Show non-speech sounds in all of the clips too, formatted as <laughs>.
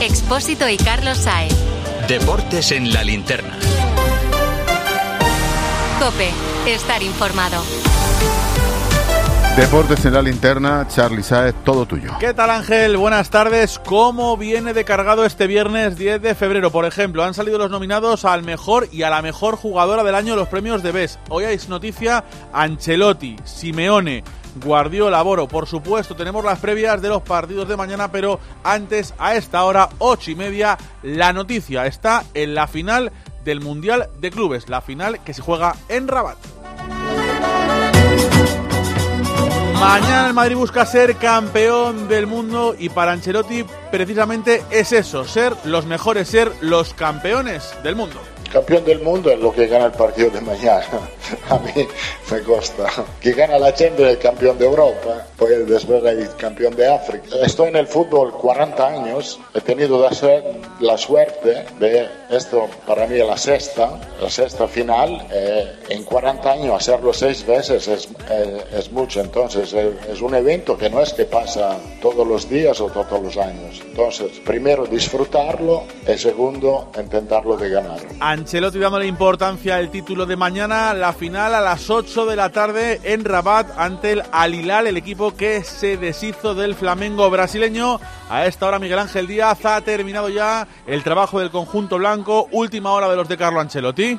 Expósito y Carlos Saez. Deportes en la linterna. Cope, estar informado. Deportes en la linterna, Charlie Saez, todo tuyo. ¿Qué tal Ángel? Buenas tardes. ¿Cómo viene de cargado este viernes 10 de febrero? Por ejemplo, han salido los nominados al mejor y a la mejor jugadora del año los premios de BES. Hoy hay noticia Ancelotti, Simeone, Guardiola, Boro. Por supuesto, tenemos las previas de los partidos de mañana, pero antes, a esta hora, ocho y media, la noticia está en la final del Mundial de Clubes, la final que se juega en Rabat. Mañana el Madrid busca ser campeón del mundo y para Ancelotti precisamente es eso, ser los mejores, ser los campeones del mundo. Campeón del mundo es lo que gana el partido de mañana. <laughs> A mí me gusta. Que gana la Champions el campeón de Europa, pues después el campeón de África. Estoy en el fútbol 40 años. He tenido la suerte de esto, para mí, la sexta, la sexta final. Eh, en 40 años hacerlo seis veces es, eh, es mucho. Entonces es un evento que no es que pasa todos los días o todos los años. Entonces, primero disfrutarlo y segundo intentarlo de ganar. Ancelotti dándole importancia al título de mañana, la final a las 8 de la tarde en Rabat ante el Al Hilal, el equipo que se deshizo del Flamengo brasileño. A esta hora Miguel Ángel Díaz ha terminado ya el trabajo del conjunto blanco, última hora de los de Carlo Ancelotti.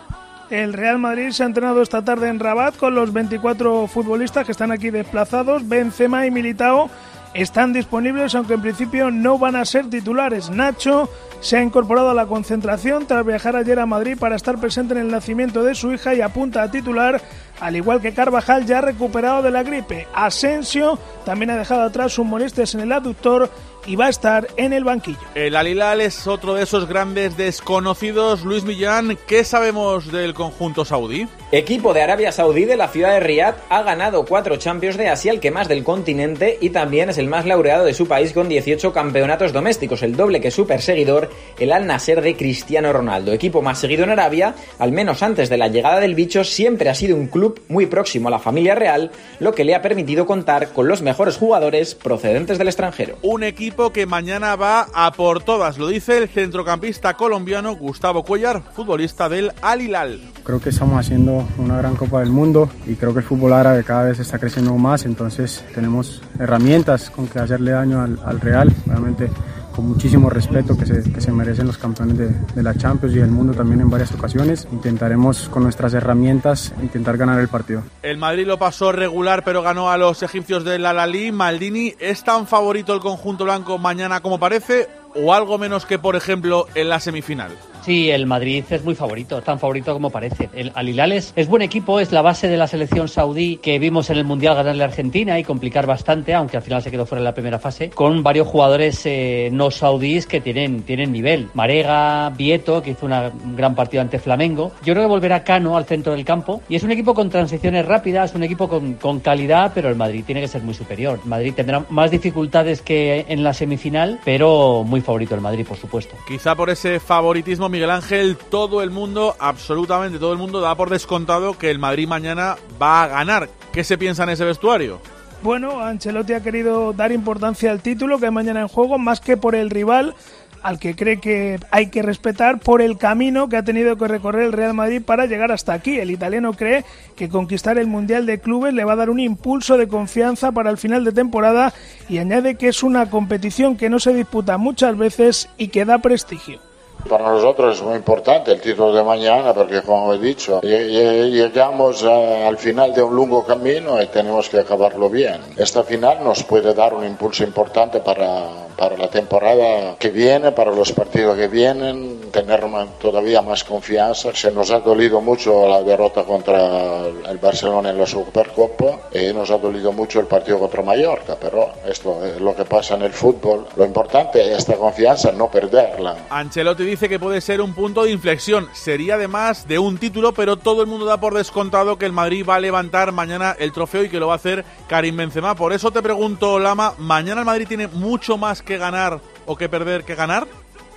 El Real Madrid se ha entrenado esta tarde en Rabat con los 24 futbolistas que están aquí desplazados, Benzema y Militao están disponibles, aunque en principio no van a ser titulares. Nacho se ha incorporado a la concentración tras viajar ayer a Madrid para estar presente en el nacimiento de su hija y apunta a titular, al igual que Carvajal ya recuperado de la gripe. Asensio también ha dejado atrás sus molestias en el aductor y va a estar en el banquillo. El Alilal es otro de esos grandes desconocidos. Luis Millán, ¿qué sabemos del conjunto saudí? Equipo de Arabia Saudí de la ciudad de Riyadh ha ganado cuatro Champions de Asia, el que más del continente, y también es el más laureado de su país con 18 campeonatos domésticos, el doble que su perseguidor, el Al Nasser de Cristiano Ronaldo. Equipo más seguido en Arabia, al menos antes de la llegada del bicho, siempre ha sido un club muy próximo a la familia real, lo que le ha permitido contar con los mejores jugadores procedentes del extranjero. Un equipo que mañana va a por todas, lo dice el centrocampista colombiano Gustavo Cuellar, futbolista del Al Hilal. Creo que estamos haciendo una gran Copa del Mundo y creo que el fútbol árabe cada vez está creciendo más, entonces tenemos herramientas con que hacerle daño al, al Real, realmente con muchísimo respeto que se, que se merecen los campeones de, de, la Champions y del mundo también en varias ocasiones. Intentaremos con nuestras herramientas intentar ganar el partido. El Madrid lo pasó regular pero ganó a los egipcios del Al-Ali. Maldini, ¿es tan favorito el conjunto blanco mañana como parece o algo menos que por ejemplo en la semifinal? Sí, el Madrid es muy favorito, tan favorito como parece. El Al Hilal es, es, buen equipo, es la base de la selección saudí que vimos en el Mundial ganarle a Argentina y complicar bastante, aunque al final se quedó fuera en la primera fase, con varios jugadores eh, no saudíes que tienen, tienen nivel. Marega, Vieto, que hizo una, un gran partido ante Flamengo. Yo creo que volverá Cano al centro del campo y es un equipo con transiciones rápidas, un equipo con, calidad, pero el Madrid tiene que ser muy superior. Madrid tendrá más dificultades que en la semifinal, pero muy favorito el Madrid, por supuesto. Quizá por ese favoritismo Miguel Ángel, todo el mundo, absolutamente todo el mundo, da por descontado que el Madrid mañana va a ganar. ¿Qué se piensa en ese vestuario? Bueno, Ancelotti ha querido dar importancia al título que mañana en juego, más que por el rival, al que cree que hay que respetar por el camino que ha tenido que recorrer el Real Madrid para llegar hasta aquí. El italiano cree que conquistar el Mundial de Clubes le va a dar un impulso de confianza para el final de temporada y añade que es una competición que no se disputa muchas veces y que da prestigio. Para nosotros es muy importante el título de mañana porque, como he dicho, llegamos al final de un largo camino y tenemos que acabarlo bien. Esta final nos puede dar un impulso importante para, para la temporada que viene, para los partidos que vienen, tener todavía más confianza. Se nos ha dolido mucho la derrota contra el Barcelona en la Supercopa y nos ha dolido mucho el partido contra Mallorca, pero esto es lo que pasa en el fútbol. Lo importante es esta confianza, no perderla. Ancelotti dice que puede ser un punto de inflexión. Sería además de un título, pero todo el mundo da por descontado que el Madrid va a levantar mañana el trofeo y que lo va a hacer Karim Benzema. Por eso te pregunto, Lama, ¿mañana el Madrid tiene mucho más que ganar o que perder que ganar?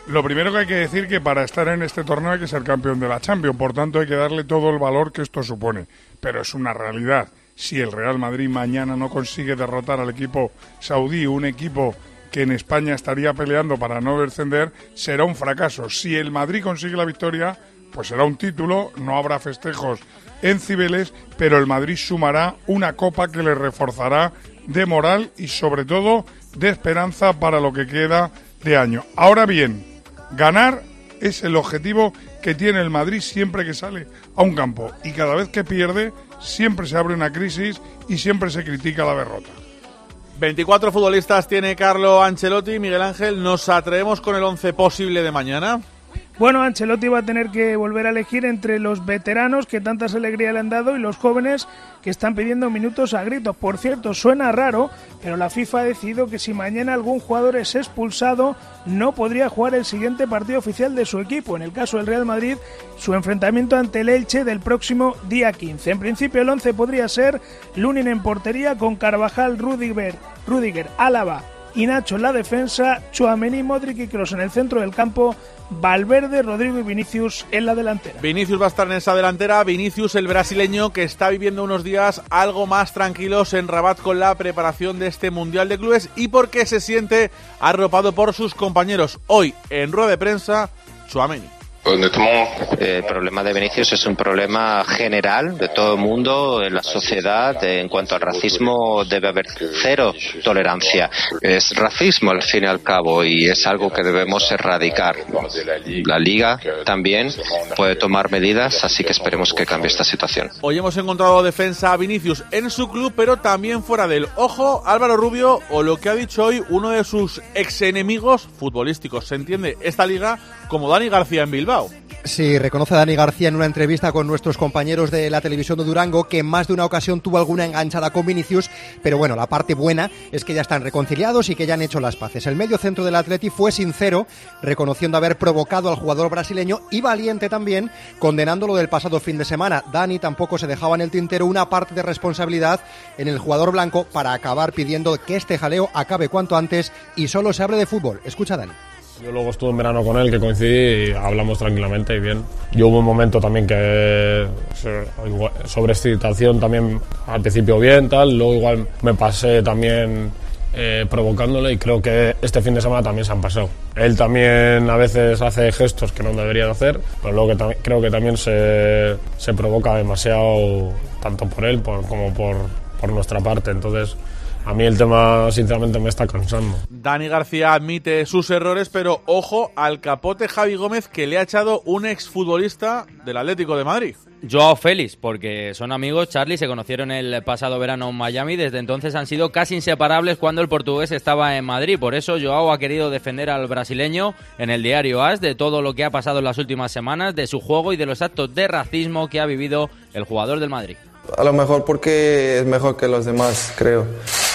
Lo primero que hay que decir que para estar en este torneo hay que ser campeón de la Champions, por tanto hay que darle todo el valor que esto supone. Pero es una realidad. Si el Real Madrid mañana no consigue derrotar al equipo saudí, un equipo que en España estaría peleando para no descender, será un fracaso. Si el Madrid consigue la victoria, pues será un título, no habrá festejos en Cibeles, pero el Madrid sumará una copa que le reforzará de moral y sobre todo de esperanza para lo que queda de año. Ahora bien, ganar es el objetivo que tiene el Madrid siempre que sale a un campo y cada vez que pierde siempre se abre una crisis y siempre se critica la derrota. 24 futbolistas tiene Carlo Ancelotti. Miguel Ángel, ¿nos atrevemos con el 11 posible de mañana? Bueno, Ancelotti va a tener que volver a elegir entre los veteranos que tantas alegrías le han dado y los jóvenes que están pidiendo minutos a gritos. Por cierto, suena raro, pero la FIFA ha decidido que si mañana algún jugador es expulsado, no podría jugar el siguiente partido oficial de su equipo. En el caso del Real Madrid, su enfrentamiento ante el Elche del próximo día 15. En principio, el 11 podría ser Lunin en portería con Carvajal, Rudiger, Rudiger Álava y Nacho en la defensa, Chuamení, Modric y Kroos en el centro del campo, Valverde, Rodrigo y Vinicius en la delantera. Vinicius va a estar en esa delantera, Vinicius el brasileño que está viviendo unos días algo más tranquilos en Rabat con la preparación de este Mundial de Clubes y porque se siente arropado por sus compañeros. Hoy en rueda de prensa, Chuamení. El problema de Vinicius es un problema general de todo el mundo, en la sociedad. En cuanto al racismo, debe haber cero tolerancia. Es racismo al fin y al cabo y es algo que debemos erradicar. La liga también puede tomar medidas, así que esperemos que cambie esta situación. Hoy hemos encontrado defensa a Vinicius en su club, pero también fuera del Ojo, Álvaro Rubio o lo que ha dicho hoy uno de sus ex enemigos futbolísticos. Se entiende esta liga como Dani García en Bilbao. Sí, reconoce Dani García en una entrevista con nuestros compañeros de la televisión de Durango que más de una ocasión tuvo alguna enganchada con Vinicius, pero bueno, la parte buena es que ya están reconciliados y que ya han hecho las paces. El medio centro del Atleti fue sincero, reconociendo haber provocado al jugador brasileño y valiente también, condenándolo del pasado fin de semana. Dani tampoco se dejaba en el tintero una parte de responsabilidad en el jugador blanco para acabar pidiendo que este jaleo acabe cuanto antes y solo se hable de fútbol. Escucha Dani. Yo luego estuve en verano con él, que coincidí y hablamos tranquilamente y bien. Yo hubo un momento también que sobre excitación también al principio bien, tal, luego igual me pasé también eh, provocándole y creo que este fin de semana también se han pasado. Él también a veces hace gestos que no debería de hacer, pero luego que creo que también se, se, provoca demasiado tanto por él como por, por nuestra parte. Entonces a mí el tema, sinceramente, me está cansando. Dani García admite sus errores, pero ojo al capote Javi Gómez que le ha echado un exfutbolista del Atlético de Madrid. Joao Félix, porque son amigos, Charlie, se conocieron el pasado verano en Miami, desde entonces han sido casi inseparables cuando el portugués estaba en Madrid, por eso Joao ha querido defender al brasileño en el diario AS de todo lo que ha pasado en las últimas semanas, de su juego y de los actos de racismo que ha vivido el jugador del Madrid. A lo mejor porque es mejor que los demás, creo.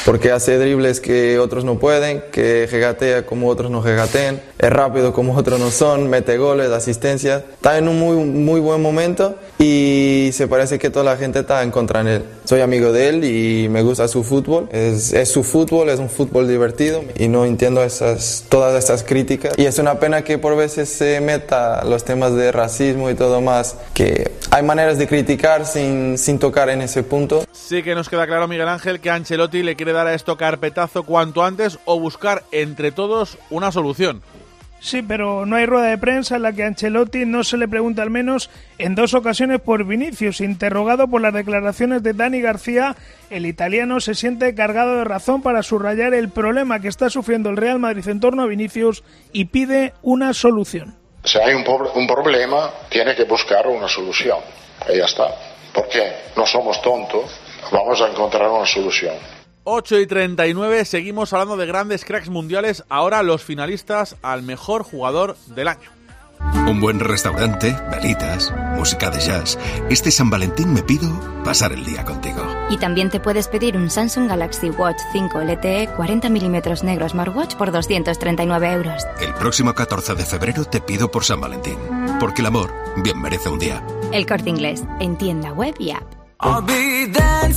Porque hace dribles que otros no pueden, que regatea como otros no regatean, es rápido como otros no son, mete goles, asistencias. Está en un muy, muy buen momento y se parece que toda la gente está en contra de él. Soy amigo de él y me gusta su fútbol. Es, su fútbol, es un fútbol divertido y no entiendo todas estas críticas. Y es una pena que por veces se meta los temas de racismo y todo más, que hay maneras de criticar sin, sin tocar en ese punto. Sí que nos queda claro, Miguel Ángel, que Ancelotti le quiere dar a esto carpetazo cuanto antes o buscar entre todos una solución. Sí, pero no hay rueda de prensa en la que Ancelotti no se le pregunta al menos en dos ocasiones por Vinicius. Interrogado por las declaraciones de Dani García, el italiano se siente cargado de razón para subrayar el problema que está sufriendo el Real Madrid en torno a Vinicius y pide una solución. Si hay un, un problema, tiene que buscar una solución. Y ya está. Porque no somos tontos, vamos a encontrar una solución. 8 y 39, seguimos hablando de grandes cracks mundiales, ahora los finalistas al mejor jugador del año. Un buen restaurante, velitas, música de jazz. Este San Valentín me pido pasar el día contigo. Y también te puedes pedir un Samsung Galaxy Watch 5 LTE 40 milímetros negro Smartwatch por 239 euros. El próximo 14 de febrero te pido por San Valentín. Porque el amor bien merece un día. El corte inglés, en tienda web y app.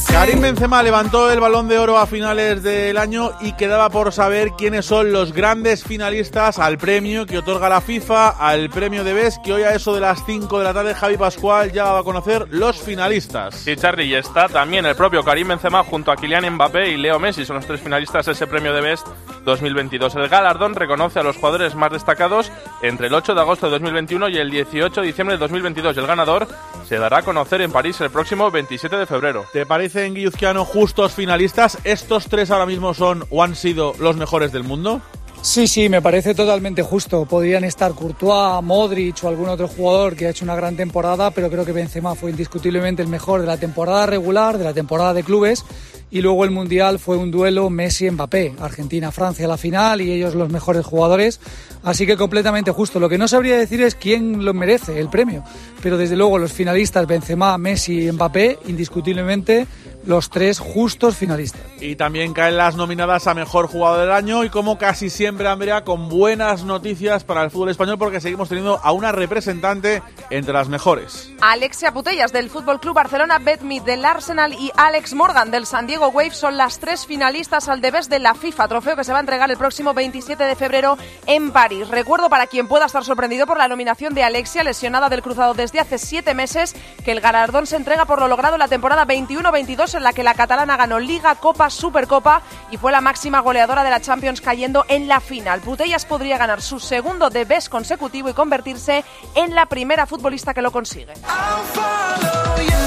Karim Benzema levantó el balón de oro a finales del año y quedaba por saber quiénes son los grandes finalistas al premio que otorga la FIFA, al premio de BES, que hoy a eso de las 5 de la tarde Javi Pascual ya va a conocer los finalistas. Sí, Charlie, y está también el propio Karim Benzema junto a Kylian Mbappé y Leo Messi, son los tres finalistas de ese premio de BES 2022. El galardón reconoce a los jugadores más destacados entre el 8 de agosto de 2021 y el 18 de diciembre de 2022. El ganador se dará a conocer en París el próximo 27 de febrero. ¿Te parecen guilluzquiano justos finalistas? ¿Estos tres ahora mismo son o han sido los mejores del mundo? Sí, sí, me parece totalmente justo. Podrían estar Courtois, Modric o algún otro jugador que ha hecho una gran temporada, pero creo que Benzema fue indiscutiblemente el mejor de la temporada regular, de la temporada de clubes y luego el Mundial fue un duelo Messi-Mbappé, Argentina-Francia la final y ellos los mejores jugadores, así que completamente justo. Lo que no sabría decir es quién lo merece el premio, pero desde luego los finalistas Benzema, Messi y Mbappé, indiscutiblemente los tres justos finalistas. Y también caen las nominadas a Mejor Jugador del Año y como casi siempre, Andrea, con buenas noticias para el fútbol español porque seguimos teniendo a una representante entre las mejores. Alexia Putellas del Fútbol Club Barcelona, Beth Mead del Arsenal y Alex Morgan del San Diego Wave son las tres finalistas al debes de la FIFA, trofeo que se va a entregar el próximo 27 de febrero en París. Recuerdo para quien pueda estar sorprendido por la nominación de Alexia, lesionada del cruzado desde hace siete meses, que el galardón se entrega por lo logrado en la temporada 21-22 en la que la catalana ganó Liga, Copa, Supercopa y fue la máxima goleadora de la Champions cayendo en la final. Putellas podría ganar su segundo de best consecutivo y convertirse en la primera futbolista que lo consigue.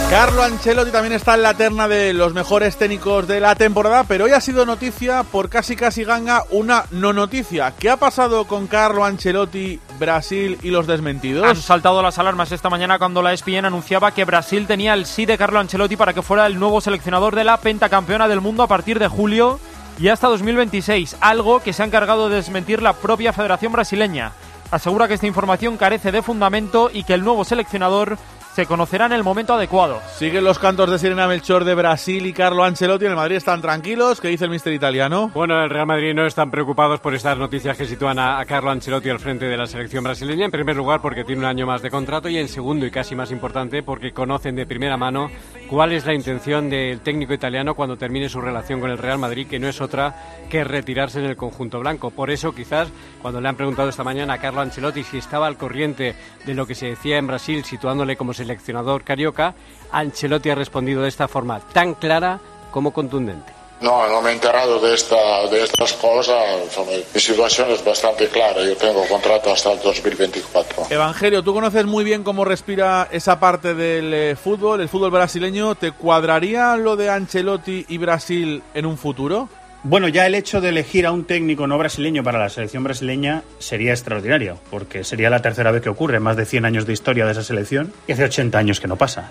Carlo Ancelotti también está en la terna de los mejores técnicos de la temporada, pero hoy ha sido noticia por casi casi ganga una no noticia. ¿Qué ha pasado con Carlo Ancelotti, Brasil y los desmentidos? Han saltado las alarmas esta mañana cuando la ESPN anunciaba que Brasil tenía el sí de Carlo Ancelotti para que fuera el nuevo seleccionador de la pentacampeona del mundo a partir de julio y hasta 2026, algo que se ha encargado de desmentir la propia Federación Brasileña. Asegura que esta información carece de fundamento y que el nuevo seleccionador se conocerá en el momento adecuado. Siguen los cantos de Sirena Melchor de Brasil y Carlo Ancelotti. En el Madrid están tranquilos. ¿Qué dice el mister italiano? Bueno, el Real Madrid no están preocupados por estas noticias que sitúan a, a, Carlo Ancelotti al frente de la selección brasileña. En primer lugar, porque tiene un año más de contrato. Y en segundo, y casi más importante, porque conocen de primera mano cuál es la intención del técnico italiano cuando termine su relación con el Real Madrid, que no es otra que retirarse en el conjunto blanco. Por eso, quizás, cuando le han preguntado esta mañana a Carlo Ancelotti si estaba al corriente de lo que se decía en Brasil, situándole como seleccionador carioca, Ancelotti ha respondido de esta forma tan clara como contundente. No, no me he enterado de, esta, de estas cosas. Mi situación es bastante clara. Yo tengo contrato hasta el 2024. Evangelio, tú conoces muy bien cómo respira esa parte del eh, fútbol, el fútbol brasileño. ¿Te cuadraría lo de Ancelotti y Brasil en un futuro? Bueno, ya el hecho de elegir a un técnico no brasileño para la selección brasileña sería extraordinario, porque sería la tercera vez que ocurre, más de 100 años de historia de esa selección, y hace 80 años que no pasa.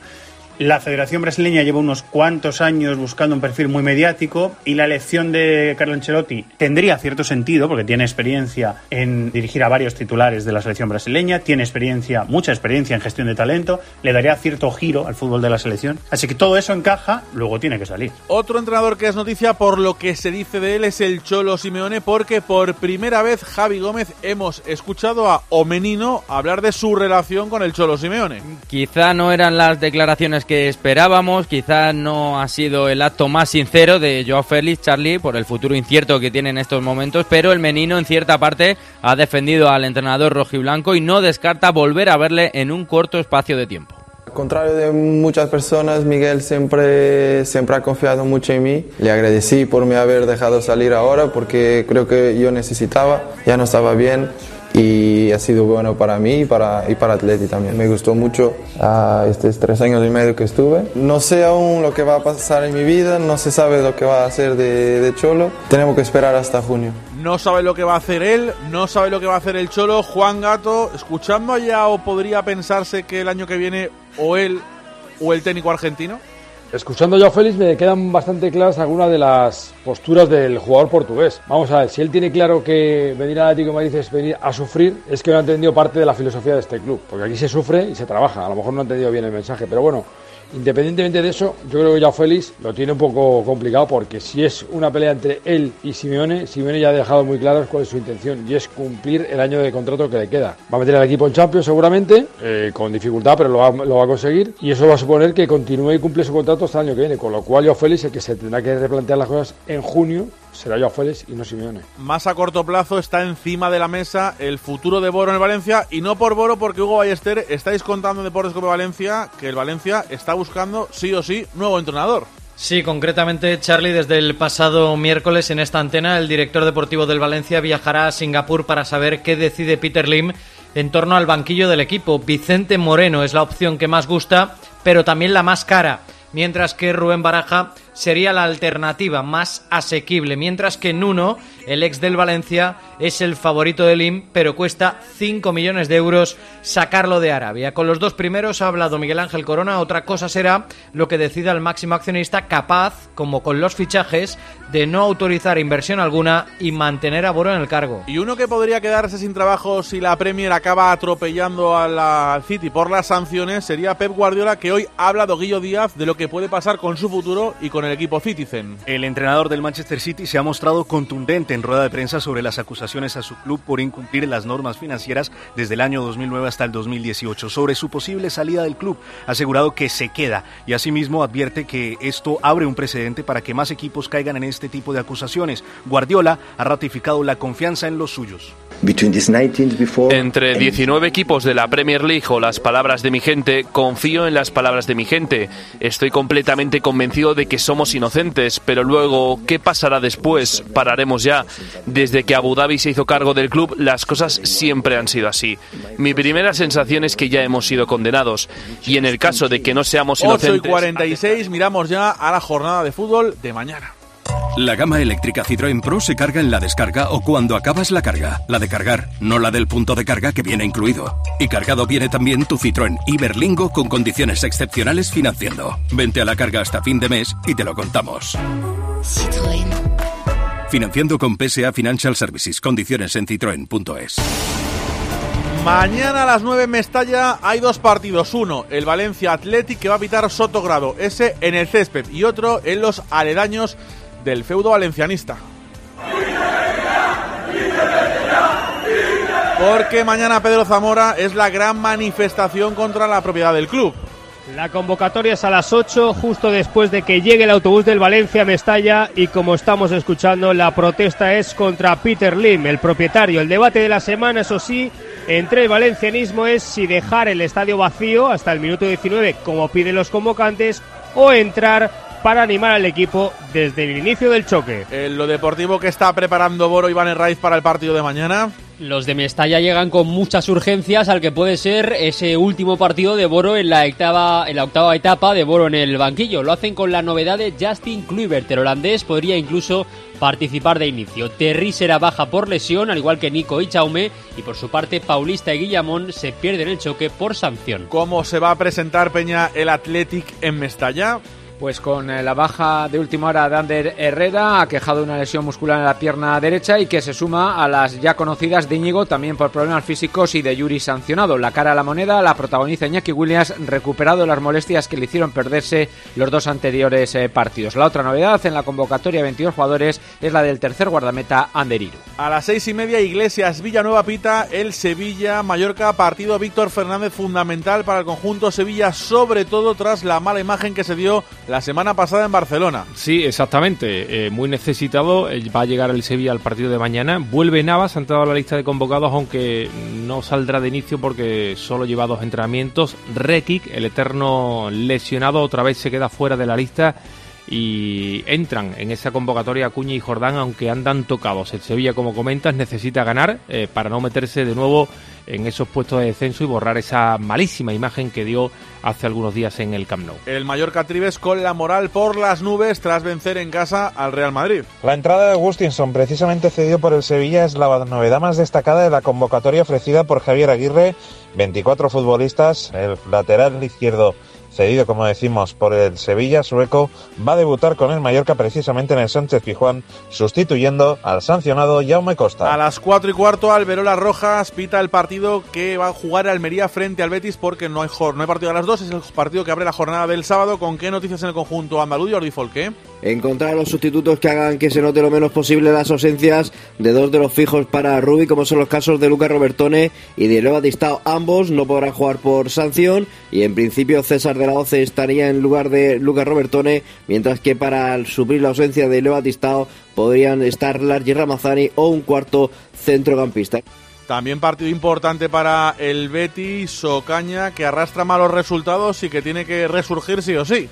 La Federación Brasileña lleva unos cuantos años buscando un perfil muy mediático y la elección de Carlo Ancelotti tendría cierto sentido porque tiene experiencia en dirigir a varios titulares de la selección brasileña, tiene experiencia, mucha experiencia en gestión de talento, le daría cierto giro al fútbol de la selección. Así que todo eso encaja, luego tiene que salir. Otro entrenador que es noticia por lo que se dice de él es el Cholo Simeone porque por primera vez Javi Gómez hemos escuchado a Omenino hablar de su relación con el Cholo Simeone. Quizá no eran las declaraciones que esperábamos, quizás no ha sido el acto más sincero de Joao Félix, Charlie, por el futuro incierto que tiene en estos momentos, pero el menino en cierta parte ha defendido al entrenador rojiblanco y no descarta volver a verle en un corto espacio de tiempo. Al contrario de muchas personas, Miguel siempre, siempre ha confiado mucho en mí. Le agradecí por me haber dejado salir ahora porque creo que yo necesitaba, ya no estaba bien y ha sido bueno para mí y para, y para Atleti también. Me gustó mucho uh, estos tres años y medio que estuve. No sé aún lo que va a pasar en mi vida, no se sabe lo que va a hacer de, de Cholo. Tenemos que esperar hasta junio. No sabe lo que va a hacer él, no sabe lo que va a hacer el Cholo. Juan Gato, escuchando allá o podría pensarse que el año que viene o él o el técnico argentino. Escuchando yo a Félix me quedan bastante claras algunas de las posturas del jugador portugués. Vamos a ver, si él tiene claro que venir al Atlético de Madrid es venir a sufrir, es que no ha entendido parte de la filosofía de este club. Porque aquí se sufre y se trabaja. A lo mejor no ha entendido bien el mensaje, pero bueno, Independientemente de eso, yo creo que ya Félix lo tiene un poco complicado porque si es una pelea entre él y Simeone, Simeone ya ha dejado muy claro cuál es su intención y es cumplir el año de contrato que le queda. Va a meter al equipo en Champions seguramente, eh, con dificultad, pero lo va, lo va, a conseguir y eso va a suponer que continúe y cumple su contrato hasta el año que viene, con lo cual yo Félix el que se tendrá que replantear las cosas en junio será Joao Félix y no Simeone. Más a corto plazo está encima de la mesa el futuro de Boro en el Valencia y no por Boro porque Hugo Ballester estáis contando en Deportes Cope Valencia que el Valencia está buscando sí o sí nuevo entrenador. Sí, concretamente, Charlie, desde el pasado miércoles en esta antena, el director deportivo del Valencia viajará a Singapur para saber qué decide Peter Lim en torno al banquillo del equipo. Vicente Moreno es la opción que más gusta, pero también la más cara, mientras que Rubén Baraja sería la alternativa más asequible, mientras que Nuno, el ex del Valencia, es el favorito del IM, pero cuesta 5 millones de euros sacarlo de Arabia. Con los dos primeros ha hablado Miguel Ángel Corona, otra cosa será lo que decida el máximo accionista capaz, como con los fichajes, de no autorizar inversión alguna y mantener a Boro en el cargo. Y uno que podría quedarse sin trabajo si la Premier acaba atropellando a la City por las sanciones sería Pep Guardiola, que hoy ha hablado Guillo Díaz de lo que puede pasar con su futuro y con el equipo Citizen. El entrenador del Manchester City se ha mostrado contundente en rueda de prensa sobre las acusaciones a su club por incumplir las normas financieras desde el año 2009 hasta el 2018. Sobre su posible salida del club, ha asegurado que se queda y asimismo advierte que esto abre un precedente para que más equipos caigan en este tipo de acusaciones. Guardiola ha ratificado la confianza en los suyos. Entre 19 equipos de la Premier League o las palabras de mi gente, confío en las palabras de mi gente. Estoy completamente convencido de que somos inocentes, pero luego, ¿qué pasará después? Pararemos ya. Desde que Abu Dhabi se hizo cargo del club, las cosas siempre han sido así. Mi primera sensación es que ya hemos sido condenados. Y en el caso de que no seamos inocentes... 8 y 46, miramos ya a la jornada de fútbol de mañana. La gama eléctrica Citroën Pro se carga en la descarga o cuando acabas la carga. La de cargar, no la del punto de carga que viene incluido. Y cargado viene también tu Citroën Iberlingo con condiciones excepcionales financiando. Vente a la carga hasta fin de mes y te lo contamos. Citroën. Financiando con PSA Financial Services. Condiciones en citroen.es. Mañana a las 9 en Mestalla hay dos partidos. Uno, el Valencia Athletic que va a pitar Sotogrado, ese en el césped. Y otro en los aledaños del feudo valencianista. Porque mañana Pedro Zamora es la gran manifestación contra la propiedad del club. La convocatoria es a las 8, justo después de que llegue el autobús del Valencia Mestalla y como estamos escuchando, la protesta es contra Peter Lim, el propietario. El debate de la semana, eso sí, entre el valencianismo es si dejar el estadio vacío hasta el minuto 19, como piden los convocantes, o entrar para animar al equipo desde el inicio del choque. En lo deportivo que está preparando Boro Iván Raiz para el partido de mañana. Los de Mestalla llegan con muchas urgencias al que puede ser ese último partido de Boro en la octava, en la octava etapa de Boro en el banquillo. Lo hacen con la novedad de Justin Kluivert, el holandés podría incluso participar de inicio. Terry será baja por lesión, al igual que Nico y Chaume, y por su parte Paulista y Guillamón se pierden el choque por sanción. ¿Cómo se va a presentar Peña el Athletic en Mestalla? Pues con eh, la baja de última hora de Ander Herrera, ha quejado una lesión muscular en la pierna derecha y que se suma a las ya conocidas de Íñigo, también por problemas físicos y de Yuri sancionado. La cara a la moneda la protagoniza Iñaki Williams, recuperado las molestias que le hicieron perderse los dos anteriores eh, partidos. La otra novedad en la convocatoria de 22 jugadores es la del tercer guardameta Ander Iru. A las seis y media, Iglesias Villanueva Pita, el Sevilla Mallorca, partido Víctor Fernández fundamental para el conjunto Sevilla, sobre todo tras la mala imagen que se dio la semana pasada en Barcelona. Sí, exactamente. Eh, muy necesitado. Va a llegar el Sevilla al partido de mañana. Vuelve Navas, ha entrado a la lista de convocados, aunque no saldrá de inicio porque solo lleva dos entrenamientos. Rekic, el eterno lesionado, otra vez se queda fuera de la lista y entran en esa convocatoria Acuña y Jordán, aunque andan tocados. El Sevilla, como comentas, necesita ganar eh, para no meterse de nuevo en esos puestos de descenso y borrar esa malísima imagen que dio hace algunos días en el Camp Nou. El Mallorca Tribes con la moral por las nubes tras vencer en casa al Real Madrid. La entrada de Agustinson, precisamente cedido por el Sevilla, es la novedad más destacada de la convocatoria ofrecida por Javier Aguirre. 24 futbolistas, el lateral izquierdo cedido como decimos por el Sevilla, sueco, va a debutar con el Mallorca precisamente en el Sánchez Pijuán, sustituyendo al sancionado Jaume Costa. A las 4 y cuarto, Alberola Rojas pita el partido que va a jugar Almería frente al Betis porque no hay, no hay partido a las 2, es el partido que abre la jornada del sábado. ¿Con qué noticias en el conjunto andaluz, Jordi Folque? Encontrar los sustitutos que hagan que se note lo menos posible las ausencias de dos de los fijos para Rubi, como son los casos de Lucas Robertone y de Leva Distao. Ambos no podrán jugar por sanción y en principio César de la Oce estaría en lugar de Lucas Robertone, mientras que para suplir la ausencia de Leva Distao podrían estar Largi Ramazani o un cuarto centrocampista. También partido importante para el Betis, Ocaña, que arrastra malos resultados y que tiene que resurgir sí o sí.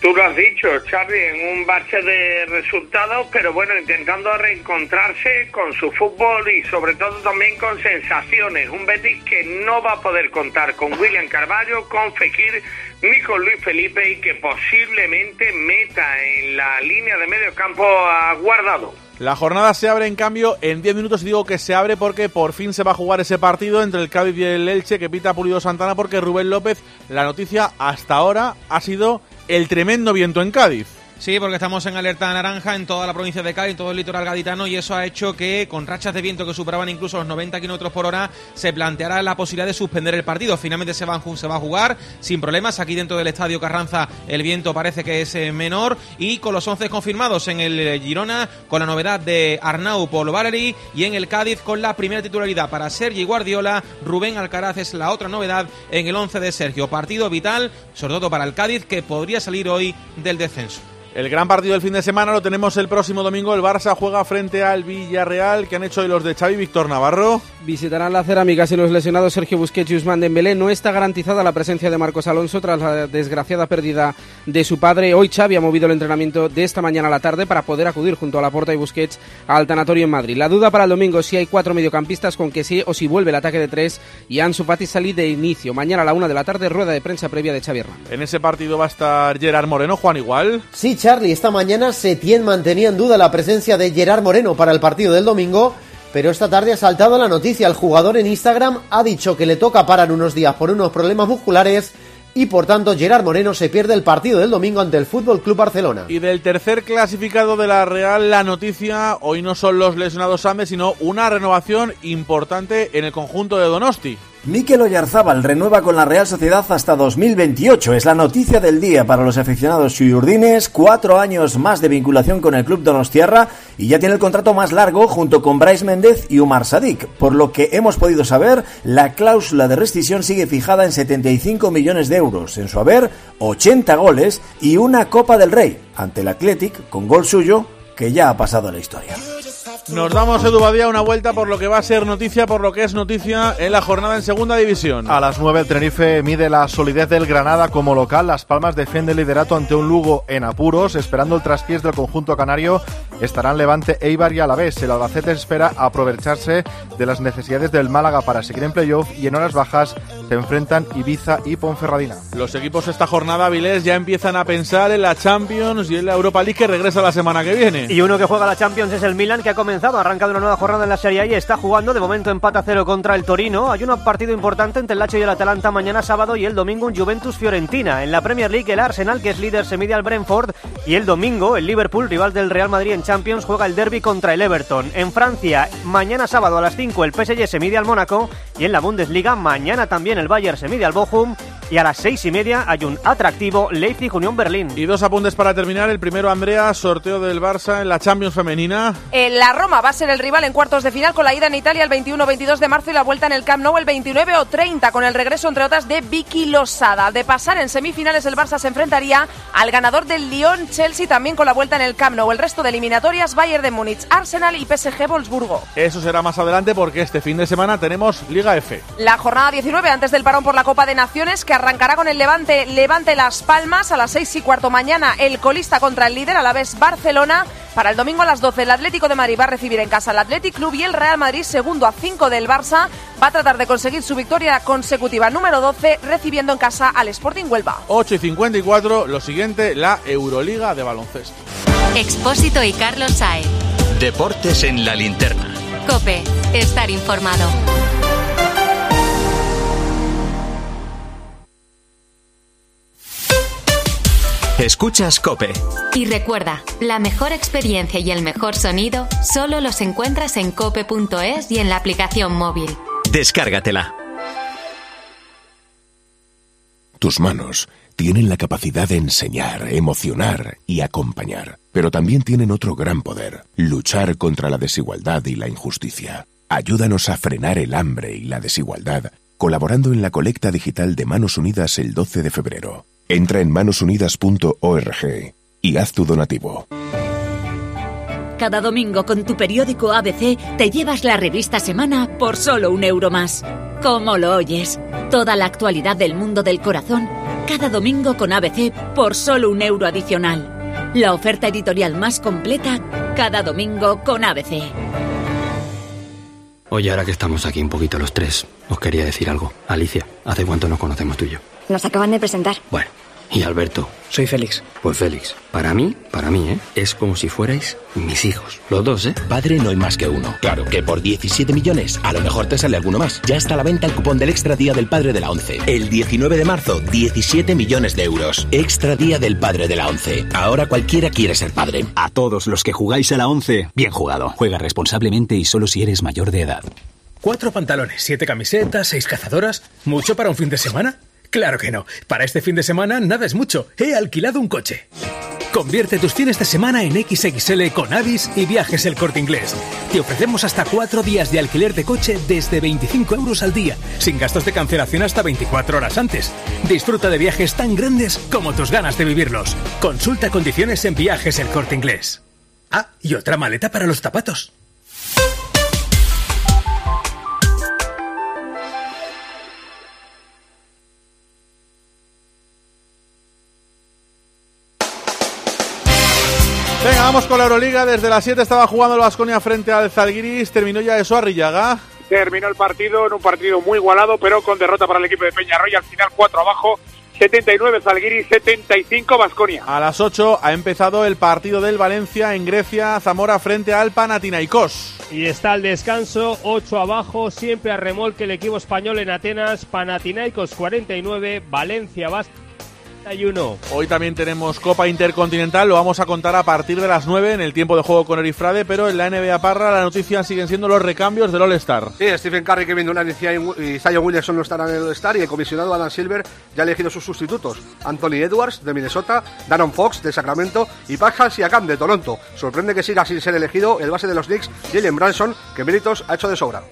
Tú lo has dicho, Charlie, en un bache de resultados, pero bueno, intentando reencontrarse con su fútbol y sobre todo también con sensaciones. Un Betis que no va a poder contar con William Carballo, con Fekir ni con Luis Felipe y que posiblemente meta en la línea de medio campo a Guardado. La jornada se abre en cambio en 10 minutos digo que se abre porque por fin se va a jugar ese partido entre el Cádiz y el Elche que pita Pulido Santana porque Rubén López, la noticia hasta ahora ha sido el tremendo viento en Cádiz. Sí, porque estamos en alerta naranja en toda la provincia de Cádiz, en todo el litoral gaditano, y eso ha hecho que, con rachas de viento que superaban incluso los 90 kilómetros por hora, se planteara la posibilidad de suspender el partido. Finalmente se va, se va a jugar sin problemas. Aquí dentro del estadio Carranza el viento parece que es eh, menor, y con los 11 confirmados en el eh, Girona, con la novedad de Arnau Paul Valery, y en el Cádiz con la primera titularidad para Sergi Guardiola. Rubén Alcaraz es la otra novedad en el 11 de Sergio. Partido vital, sobre todo para el Cádiz, que podría salir hoy del descenso. El gran partido del fin de semana lo tenemos el próximo domingo. El Barça juega frente al Villarreal. que han hecho hoy los de Xavi Víctor Navarro? Visitarán la cerámica y los lesionados Sergio Busquets y Usman Dembélé. No está garantizada la presencia de Marcos Alonso tras la desgraciada pérdida de su padre. Hoy Xavi ha movido el entrenamiento de esta mañana a la tarde para poder acudir junto a la Porta y Busquets al tanatorio en Madrid. La duda para el domingo si hay cuatro mediocampistas con que sí o si vuelve el ataque de tres y Ansu Fati salir de inicio. Mañana a la una de la tarde rueda de prensa previa de Xavi Hernández. En ese partido va a estar Gerard Moreno. Juan igual. Sí, Charlie, esta mañana Setién mantenía en duda la presencia de Gerard Moreno para el partido del domingo, pero esta tarde ha saltado la noticia. El jugador en Instagram ha dicho que le toca parar unos días por unos problemas musculares y por tanto Gerard Moreno se pierde el partido del domingo ante el Fútbol Club Barcelona. Y del tercer clasificado de la Real, la noticia hoy no son los lesionados Ames, sino una renovación importante en el conjunto de Donosti. Mikel Oyarzábal renueva con la Real Sociedad hasta 2028. Es la noticia del día para los aficionados suyurdines. Cuatro años más de vinculación con el club Donostiarra y ya tiene el contrato más largo junto con Bryce Méndez y Umar Sadik. Por lo que hemos podido saber, la cláusula de rescisión sigue fijada en 75 millones de euros. En su haber, 80 goles y una Copa del Rey ante el Athletic con gol suyo que ya ha pasado a la historia. Nos damos, Edu Badía, una vuelta por lo que va a ser noticia, por lo que es noticia en la jornada en Segunda División. A las 9 el Tenerife mide la solidez del Granada como local. Las Palmas defiende el liderato ante un Lugo en apuros, esperando el traspiés del conjunto canario. Estarán Levante, Eibar y Alavés. El Albacete espera aprovecharse de las necesidades del Málaga para seguir en playoff y en horas bajas se enfrentan Ibiza y Ponferradina. Los equipos esta jornada, Vilés, ya empiezan a pensar en la Champions y en la Europa League que regresa la semana que viene. Y uno que juega la Champions es el Milan que ha comenzado ha arrancado una nueva jornada en la Serie A y está jugando de momento empata cero contra el Torino. Hay un partido importante entre el Lazio y el Atalanta mañana sábado y el domingo un Juventus Fiorentina. En la Premier League el Arsenal, que es líder, se mide al Brentford y el domingo el Liverpool, rival del Real Madrid en Champions, juega el derby contra el Everton. En Francia, mañana sábado a las 5 el PSG se mide al Mónaco y en la Bundesliga mañana también el Bayern se mide al Bochum y a las seis y media hay un atractivo Leipzig Unión Berlín. Y dos apuntes para terminar. El primero, Andrea, sorteo del Barça en la Champions femenina. En la Roma va a ser el rival en cuartos de final con la ida en Italia el 21-22 de marzo y la vuelta en el Camp Nou el 29 o 30 con el regreso entre otras de Vicky Losada. De pasar en semifinales el Barça se enfrentaría al ganador del Lyon Chelsea también con la vuelta en el Camp Nou. El resto de eliminatorias Bayern de Múnich, Arsenal y PSG Wolfsburgo. Eso será más adelante porque este fin de semana tenemos Liga F. La jornada 19 antes del parón por la Copa de Naciones que arrancará con el Levante Levante Las Palmas a las 6 y cuarto mañana el colista contra el líder a la vez Barcelona. Para el domingo a las 12 el Atlético de Madrid va a recibir en casa al Athletic Club y el Real Madrid segundo a 5 del Barça va a tratar de conseguir su victoria consecutiva número 12 recibiendo en casa al Sporting Huelva. 8 y 54, lo siguiente, la Euroliga de baloncesto. Expósito y Carlos Saez. Deportes en la linterna. Cope, estar informado. Escuchas Cope. Y recuerda, la mejor experiencia y el mejor sonido solo los encuentras en cope.es y en la aplicación móvil. Descárgatela. Tus manos tienen la capacidad de enseñar, emocionar y acompañar, pero también tienen otro gran poder, luchar contra la desigualdad y la injusticia. Ayúdanos a frenar el hambre y la desigualdad, colaborando en la colecta digital de Manos Unidas el 12 de febrero. Entra en manosunidas.org y haz tu donativo. Cada domingo con tu periódico ABC te llevas la revista Semana por solo un euro más. ¿Cómo lo oyes? Toda la actualidad del mundo del corazón, cada domingo con ABC por solo un euro adicional. La oferta editorial más completa, cada domingo con ABC. Oye, ahora que estamos aquí un poquito los tres, os quería decir algo. Alicia, ¿hace cuánto nos conocemos tú y yo? Nos acaban de presentar. Bueno, y Alberto. Soy Félix. Pues Félix, para mí, para mí, ¿eh? Es como si fuerais mis hijos. Los dos, ¿eh? Padre no hay más que uno. Claro que por 17 millones, a lo mejor te sale alguno más. Ya está a la venta el cupón del Extra Día del Padre de la ONCE. El 19 de marzo, 17 millones de euros. Extra Día del Padre de la ONCE. Ahora cualquiera quiere ser padre. A todos los que jugáis a la ONCE, bien jugado. Juega responsablemente y solo si eres mayor de edad. Cuatro pantalones, siete camisetas, seis cazadoras. ¿Mucho para un fin de semana? Claro que no. Para este fin de semana nada es mucho. He alquilado un coche. Convierte tus fines de semana en XXL con Avis y Viajes El Corte Inglés. Te ofrecemos hasta cuatro días de alquiler de coche desde 25 euros al día, sin gastos de cancelación hasta 24 horas antes. Disfruta de viajes tan grandes como tus ganas de vivirlos. Consulta condiciones en Viajes El Corte Inglés. Ah, y otra maleta para los zapatos. Venga, vamos con la Euroliga. Desde las 7 estaba jugando el Vasconia frente al Zalgiris. Terminó ya eso Arrillaga. Terminó el partido en un partido muy igualado, pero con derrota para el equipo de Peñarroya. Al final 4 abajo. 79 Zalgiris, 75 Vasconia. A las 8 ha empezado el partido del Valencia en Grecia, Zamora frente al Panathinaikos. Y está el descanso, 8 abajo, siempre a remolque el equipo español en Atenas, Panathinaikos 49, Valencia Vasconia. Hoy también tenemos Copa Intercontinental, lo vamos a contar a partir de las 9 en el tiempo de juego con Erifrade, pero en la NBA Parra la noticia siguen siendo los recambios del All-Star. Sí, Stephen Curry, Kevin Durant y Zion Williamson no estarán en el All-Star y el comisionado Adam Silver ya ha elegido sus sustitutos. Anthony Edwards de Minnesota, Darren Fox de Sacramento y Pascal Siakam de Toronto. Sorprende que siga sin ser elegido el base de los Knicks, Jalen Branson, que méritos ha hecho de sobra.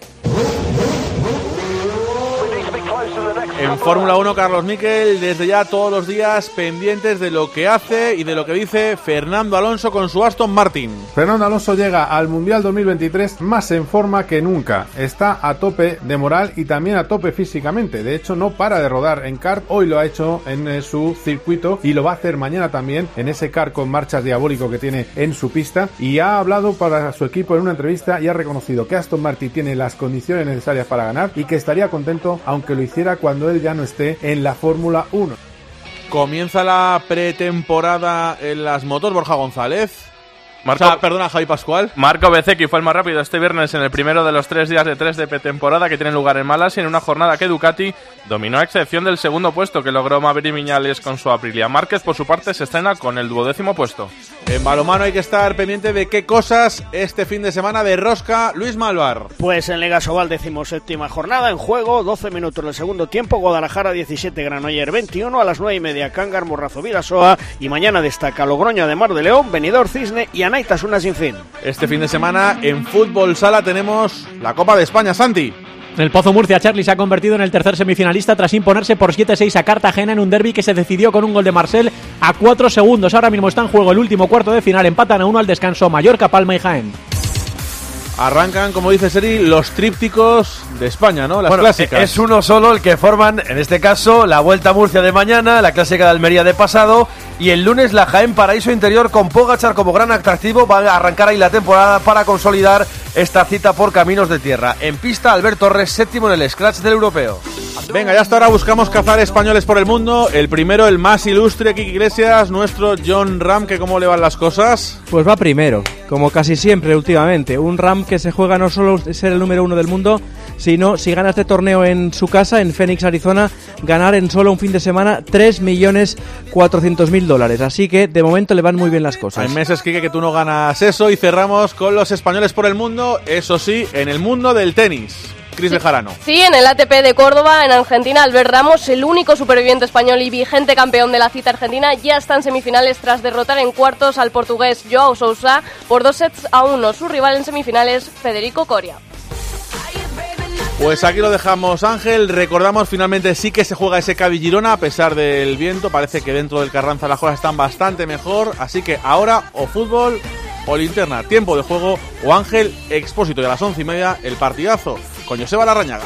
En Fórmula 1, Carlos Miquel, desde ya todos los días pendientes de lo que hace y de lo que dice Fernando Alonso con su Aston Martin. Fernando Alonso llega al Mundial 2023 más en forma que nunca. Está a tope de moral y también a tope físicamente. De hecho, no para de rodar en kart. Hoy lo ha hecho en eh, su circuito y lo va a hacer mañana también en ese kart con marchas diabólico que tiene en su pista. Y ha hablado para su equipo en una entrevista y ha reconocido que Aston Martin tiene las condiciones necesarias para ganar y que estaría contento aunque lo hiciera cuando él ya no esté en la Fórmula 1. Comienza la pretemporada en las motos, Borja González. Marco, perdona, Javi Pascual. Marco Bezzecchi fue el más rápido este viernes en el primero de los tres días de tres de pretemporada que tienen lugar en Malasia en una jornada que Ducati dominó a excepción del segundo puesto que logró Maverick Viñales con su Aprilia. Márquez, por su parte, se estrena con el duodécimo puesto. En balomano hay que estar pendiente de qué cosas este fin de semana de Rosca Luis Malvar. Pues en Lega Sobal séptima jornada en juego, 12 minutos del segundo tiempo, Guadalajara 17, Granoller 21, a las 9 y media Cángar, Morrazo, Vidasoa y mañana destaca Logroño de Mar de León, Benidorm, Cisne y Una sin fin. Este fin de semana en Fútbol Sala tenemos la Copa de España, Santi. El Pozo Murcia, Charlie se ha convertido en el tercer semifinalista tras imponerse por 7-6 a Cartagena en un derby que se decidió con un gol de Marcel a 4 segundos. Ahora mismo está en juego el último cuarto de final, empatan a uno al descanso Mallorca, Palma y Jaén. Arrancan, como dice Seri, los trípticos de España, ¿no? Las clásicas. Es uno solo el que forman, en este caso, la Vuelta a Murcia de mañana, la clásica de Almería de pasado y el lunes la Jaén Paraíso Interior con Pogachar como gran atractivo. Va a arrancar ahí la temporada para consolidar esta cita por caminos de tierra. En pista, Alberto Torres, séptimo en el Scratch del Europeo. Venga, ya hasta ahora buscamos cazar españoles por el mundo. El primero, el más ilustre, Kiki Iglesias, nuestro John Ram, que cómo le van las cosas. Pues va primero. Como casi siempre últimamente. Un RAM que se juega no solo ser el número uno del mundo, sino si gana este torneo en su casa, en Phoenix, Arizona, ganar en solo un fin de semana 3.400.000 dólares. Así que de momento le van muy bien las cosas. Hay meses, Kike, que tú no ganas eso y cerramos con los españoles por el mundo, eso sí, en el mundo del tenis. Cris Bejarano. Sí, en el ATP de Córdoba, en Argentina, Albert Ramos, el único superviviente español y vigente campeón de la cita argentina, ya está en semifinales tras derrotar en cuartos al portugués Joao Sousa por dos sets a uno. Su rival en semifinales, Federico Coria. Pues aquí lo dejamos, Ángel. Recordamos finalmente sí que se juega ese Cavi Girona a pesar del viento. Parece que dentro del Carranza las cosas están bastante mejor. Así que ahora o fútbol o linterna, tiempo de juego o Ángel Expósito. Y a las once y media el partidazo con Joseba Larrañaga.